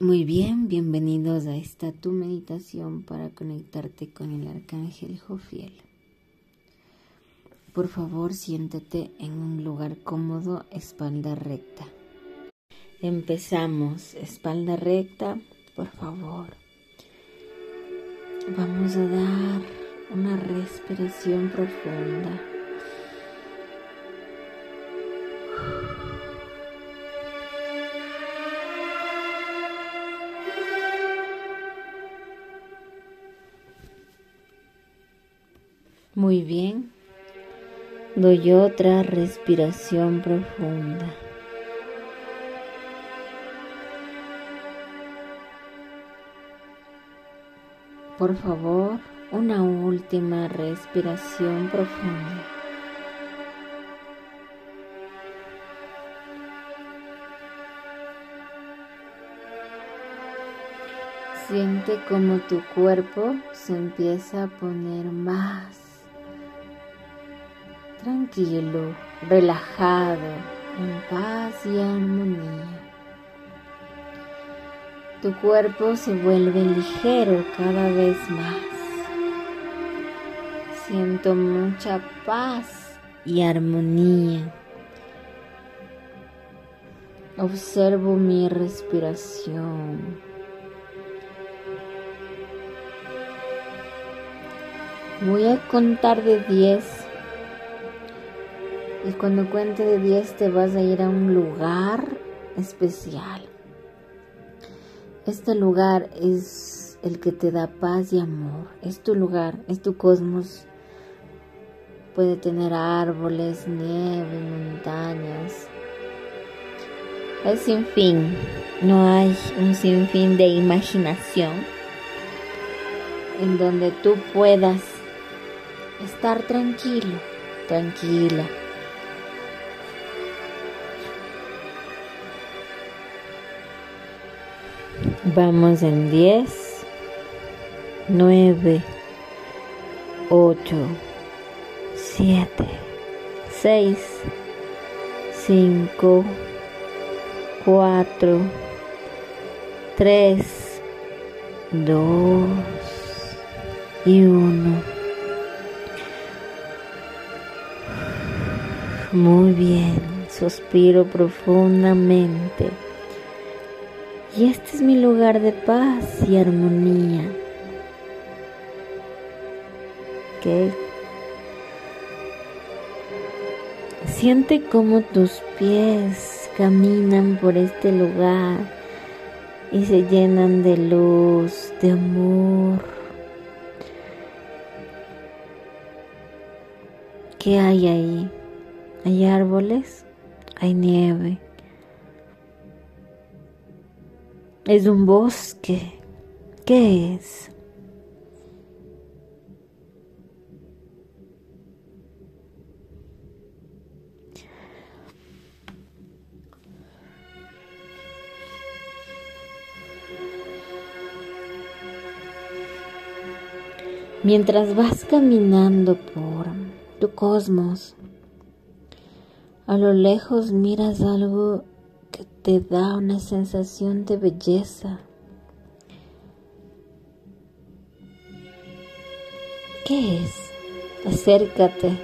Muy bien, bienvenidos a esta tu meditación para conectarte con el arcángel Jofiel. Por favor, siéntete en un lugar cómodo, espalda recta. Empezamos, espalda recta, por favor. Vamos a dar una respiración profunda. Muy bien. Doy otra respiración profunda. Por favor, una última respiración profunda. Siente como tu cuerpo se empieza a poner más tranquilo, relajado, en paz y armonía. Tu cuerpo se vuelve ligero cada vez más. Siento mucha paz y armonía. Observo mi respiración. Voy a contar de 10 y cuando cuente de 10 te vas a ir a un lugar especial. Este lugar es el que te da paz y amor. Es tu lugar, es tu cosmos. Puede tener árboles, nieve, montañas. Es sin fin. No hay un sinfín de imaginación en donde tú puedas estar tranquilo, tranquila Vamos en 10, 9, 8, 7, 6, 5, 4, 3, 2 y 1. Muy bien, suspiro profundamente. Y este es mi lugar de paz y armonía. ¿Ok? Siente cómo tus pies caminan por este lugar y se llenan de luz, de amor. ¿Qué hay ahí? ¿Hay árboles? ¿Hay nieve? Es un bosque. ¿Qué es? Mientras vas caminando por tu cosmos, a lo lejos miras algo te da una sensación de belleza. ¿Qué es? Acércate.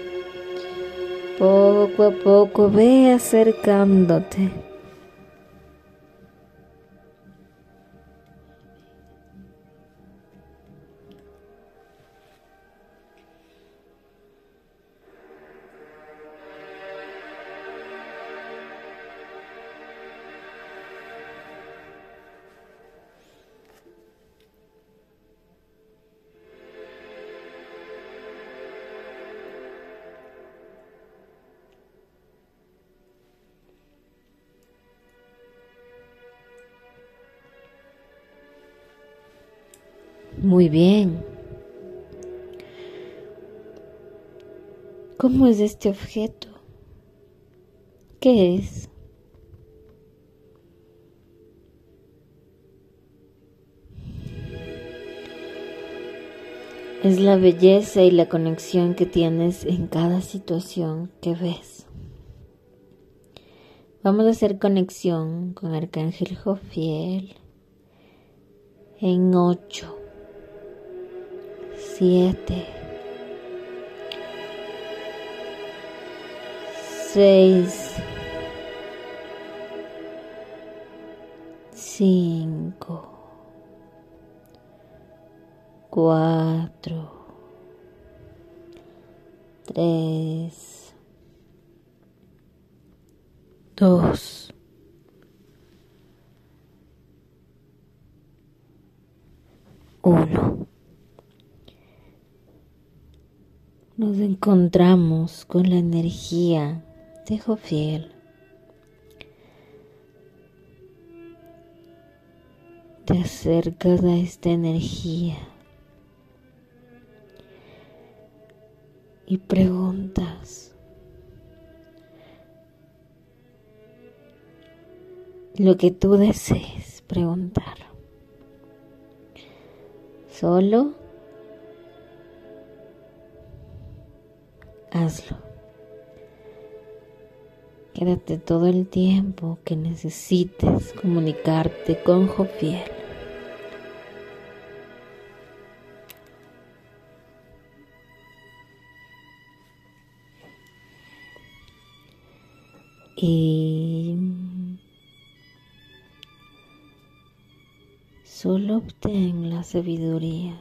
Poco a poco ve acercándote. Muy bien. ¿Cómo es este objeto? ¿Qué es? Es la belleza y la conexión que tienes en cada situación que ves. Vamos a hacer conexión con Arcángel Jofiel en ocho, siete, seis, cinco, cuatro, tres, dos, uno. Nos encontramos con la energía de Jofiel. Te acercas a esta energía y preguntas lo que tú desees preguntar. Solo hazlo. Quédate todo el tiempo que necesites comunicarte con Jofiel. Y solo obtén la sabiduría.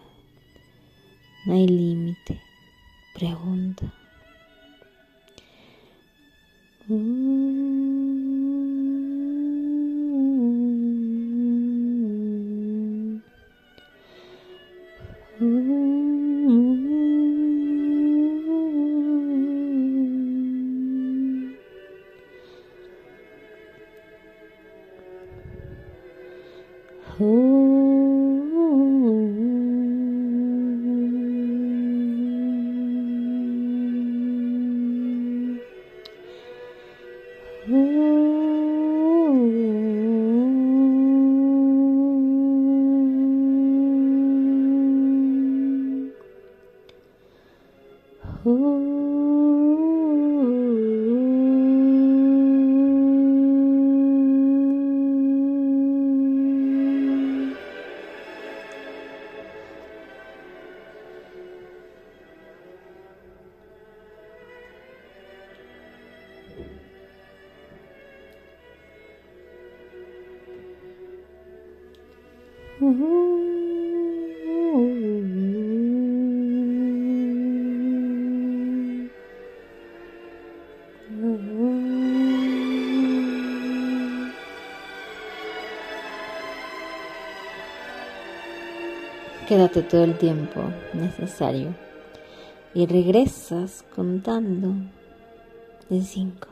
No hay límite. Pregunta. Oh. Quédate todo el tiempo necesario y regresas contando de cinco.